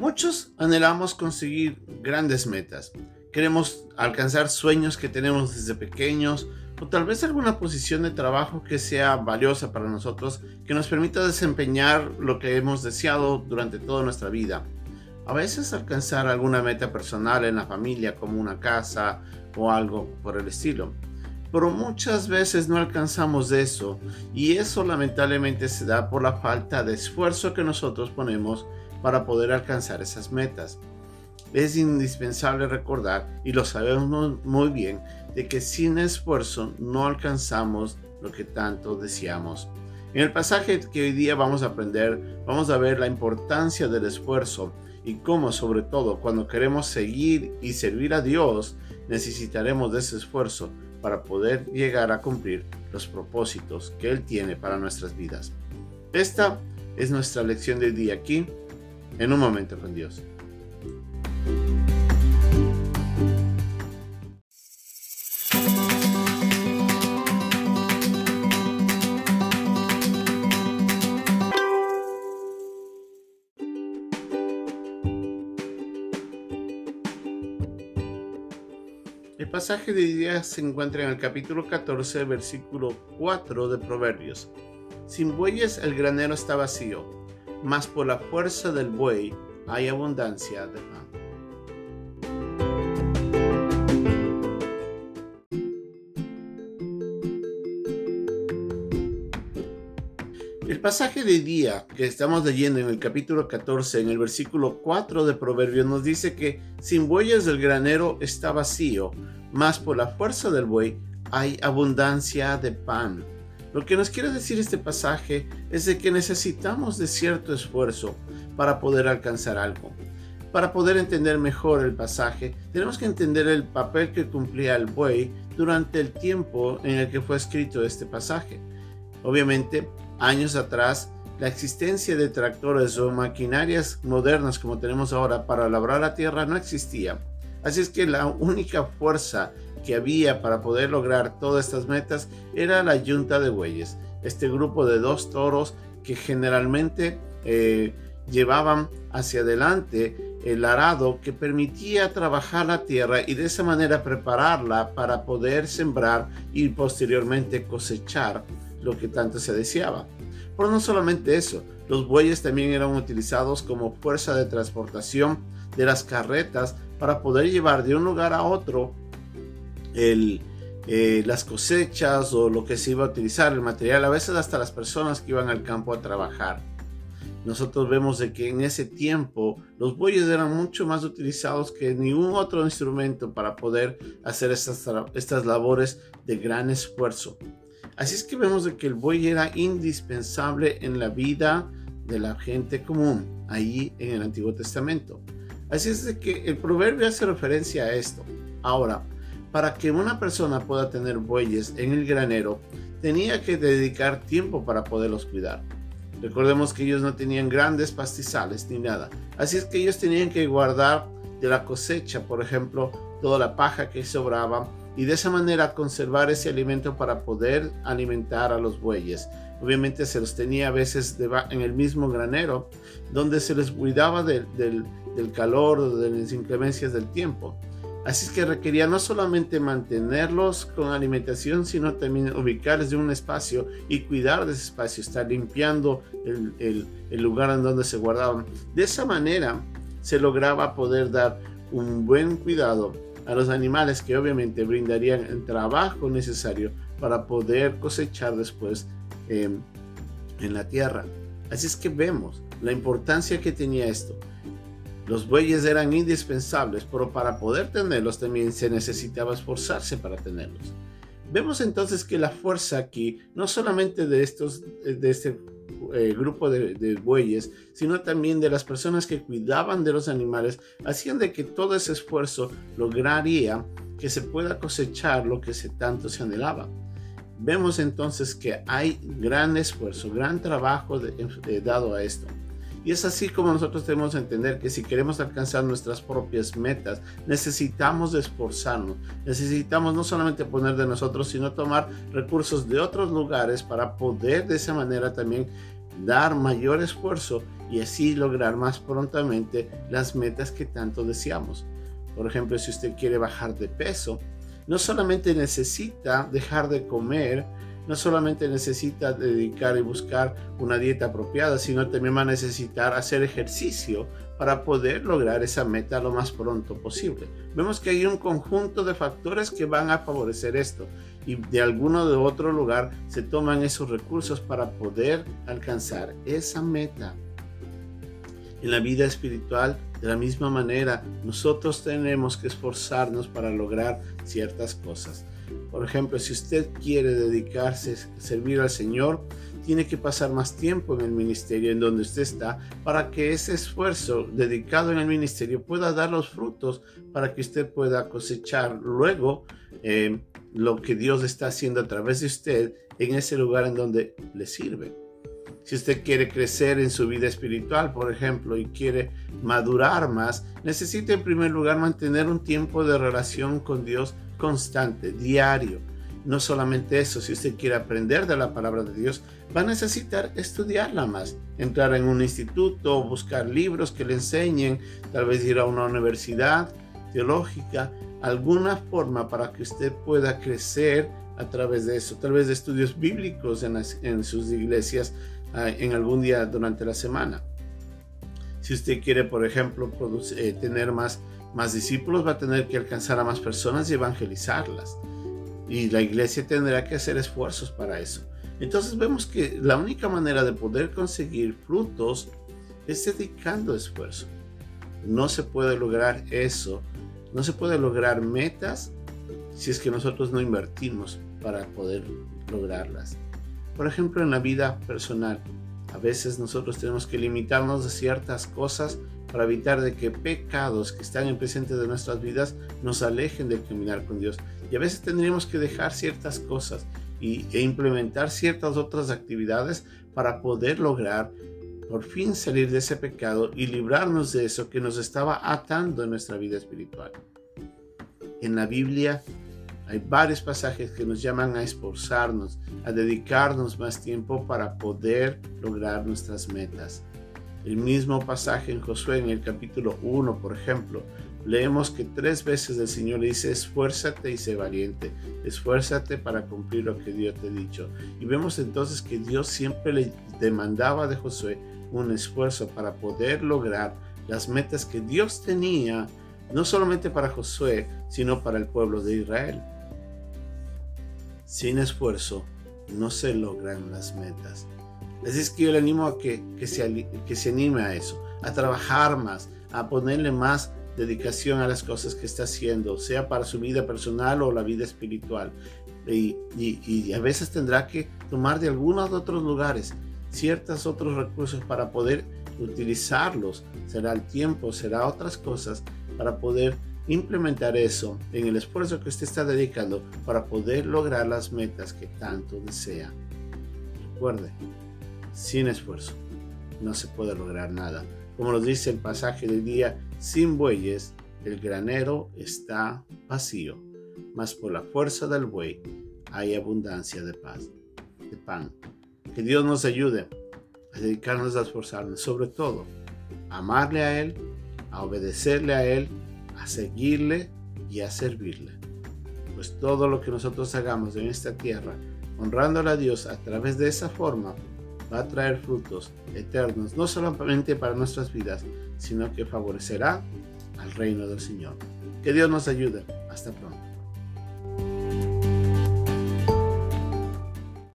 Muchos anhelamos conseguir grandes metas. Queremos alcanzar sueños que tenemos desde pequeños o tal vez alguna posición de trabajo que sea valiosa para nosotros, que nos permita desempeñar lo que hemos deseado durante toda nuestra vida. A veces alcanzar alguna meta personal en la familia como una casa o algo por el estilo. Pero muchas veces no alcanzamos eso y eso lamentablemente se da por la falta de esfuerzo que nosotros ponemos para poder alcanzar esas metas. Es indispensable recordar, y lo sabemos muy bien, de que sin esfuerzo no alcanzamos lo que tanto deseamos. En el pasaje que hoy día vamos a aprender, vamos a ver la importancia del esfuerzo y cómo sobre todo cuando queremos seguir y servir a Dios, necesitaremos de ese esfuerzo para poder llegar a cumplir los propósitos que Él tiene para nuestras vidas. Esta es nuestra lección de día aquí en un momento con Dios. El pasaje de día se encuentra en el capítulo 14, versículo 4 de Proverbios. Sin bueyes el granero está vacío mas por la fuerza del buey hay abundancia de pan. El pasaje de día que estamos leyendo en el capítulo 14, en el versículo 4 de Proverbios, nos dice que sin bueyes el granero está vacío, mas por la fuerza del buey hay abundancia de pan. Lo que nos quiere decir este pasaje es de que necesitamos de cierto esfuerzo para poder alcanzar algo. Para poder entender mejor el pasaje, tenemos que entender el papel que cumplía el buey durante el tiempo en el que fue escrito este pasaje. Obviamente, años atrás, la existencia de tractores o maquinarias modernas como tenemos ahora para labrar la tierra no existía. Así es que la única fuerza que había para poder lograr todas estas metas era la yunta de bueyes, este grupo de dos toros que generalmente eh, llevaban hacia adelante el arado que permitía trabajar la tierra y de esa manera prepararla para poder sembrar y posteriormente cosechar lo que tanto se deseaba. Pero no solamente eso, los bueyes también eran utilizados como fuerza de transportación de las carretas para poder llevar de un lugar a otro eh, las cosechas o lo que se iba a utilizar, el material, a veces hasta las personas que iban al campo a trabajar. Nosotros vemos de que en ese tiempo los bueyes eran mucho más utilizados que ningún otro instrumento para poder hacer estas, estas labores de gran esfuerzo. Así es que vemos de que el buey era indispensable en la vida de la gente común, ahí en el Antiguo Testamento. Así es de que el proverbio hace referencia a esto. Ahora, para que una persona pueda tener bueyes en el granero, tenía que dedicar tiempo para poderlos cuidar. Recordemos que ellos no tenían grandes pastizales ni nada, así es que ellos tenían que guardar de la cosecha, por ejemplo, toda la paja que sobraba y de esa manera conservar ese alimento para poder alimentar a los bueyes. Obviamente se los tenía a veces en el mismo granero, donde se les cuidaba del, del calor o de las inclemencias del tiempo. Así es que requería no solamente mantenerlos con alimentación, sino también ubicarles en un espacio y cuidar de ese espacio, estar limpiando el, lugar en donde se guardaban. De esa manera se lograba poder dar un buen cuidado a los animales que obviamente brindarían el trabajo necesario para poder cosechar después em, en la tierra. Así es que vemos la importancia que tenía esto. Los bueyes eran indispensables, pero para poder tenerlos también se necesitaba esforzarse para tenerlos. Vemos entonces que la fuerza aquí, no solamente de, estos, de este eh, grupo de, bueyes, sino también de las personas que cuidaban de los animales, hacían de que todo ese esfuerzo lograría que se pueda cosechar lo que se tanto se anhelaba. Vemos entonces que hay gran esfuerzo, gran trabajo eh, dado a esto. Y es así como nosotros tenemos que entender que si queremos alcanzar nuestras propias metas, necesitamos esforzarnos. Necesitamos no solamente poner de nosotros, sino tomar recursos de otros lugares para poder de esa manera también dar mayor esfuerzo y así lograr más prontamente las metas que tanto deseamos. Por ejemplo, si usted quiere bajar de peso, no solamente necesita dejar de comer, no solamente necesita dedicar y buscar una dieta apropiada, sino también va a necesitar hacer ejercicio para poder lograr esa meta lo más pronto posible. Vemos que hay un conjunto de factores que van a favorecer esto y de alguno de otro lugar se toman esos recursos para poder alcanzar esa meta. En la vida espiritual, de la misma manera, nosotros tenemos que esforzarnos para lograr ciertas cosas. Por ejemplo, si usted quiere dedicarse a servir al Señor, tiene que pasar más tiempo en el ministerio en donde usted está para que ese esfuerzo dedicado en el ministerio pueda dar los frutos para que usted pueda cosechar luego eh, lo que Dios está haciendo a través de usted en ese lugar en donde le sirve. Si usted quiere crecer en su vida espiritual, por ejemplo, y quiere madurar más, necesita en primer lugar mantener un tiempo de relación con Dios constante, diario. No solamente eso, si usted quiere aprender de la palabra de Dios, va a necesitar estudiarla más, entrar en un instituto, buscar libros que le enseñen, tal vez ir a una universidad teológica, alguna forma para que usted pueda crecer a través de eso, tal vez de estudios bíblicos en, sus iglesias ah, en algún día durante la semana. Si usted quiere, por ejemplo, eh, tener más, más discípulos, va a tener que alcanzar a más personas y evangelizarlas. Y la iglesia tendrá que hacer esfuerzos para eso. Entonces vemos que la única manera de poder conseguir frutos es dedicando esfuerzo. No se puede lograr eso, no se puede lograr metas si es que nosotros no invertimos para poder lograrlas. Por ejemplo, en la vida personal, a veces nosotros tenemos que limitarnos de ciertas cosas para evitar de que pecados que están en presente de nuestras vidas nos alejen de caminar con Dios. Y a veces tendríamos que dejar ciertas cosas y, e implementar ciertas otras actividades para poder lograr por fin salir de ese pecado y librarnos de eso que nos estaba atando en nuestra vida espiritual. En la Biblia hay varios pasajes que nos llaman a esforzarnos, a dedicarnos más tiempo para poder lograr nuestras metas. El mismo pasaje en Josué en el capítulo 1, por ejemplo, leemos que tres veces el Señor le dice, esfuérzate y sé valiente, esfuérzate para cumplir lo que Dios te ha dicho. Y vemos entonces que Dios siempre le demandaba de Josué un esfuerzo para poder lograr las metas que Dios tenía, no solamente para Josué, sino para el pueblo de Israel. Sin esfuerzo no se logran las metas. Así es que yo le animo a que, que, se, que se anime a eso, a trabajar más, a ponerle más dedicación a las cosas que está haciendo, sea para su vida personal o la vida espiritual. Y, y, a veces tendrá que tomar de algunos otros lugares ciertos otros recursos para poder utilizarlos. Será el tiempo, será otras cosas para poder implementar eso en el esfuerzo que usted está dedicando para poder lograr las metas que tanto desea. Recuerde, sin esfuerzo no se puede lograr nada. Como nos dice el pasaje del día, sin bueyes el granero está vacío, mas por la fuerza del buey hay abundancia de paz, de pan. Que Dios nos ayude a dedicarnos a esforzarnos, sobre todo a amarle a Él, a obedecerle a Él a seguirle y a servirle. Pues todo lo que nosotros hagamos en esta tierra, honrándole a Dios a través de esa forma, va a traer frutos eternos, no solamente para nuestras vidas, sino que favorecerá al reino del Señor. Que Dios nos ayude. Hasta pronto.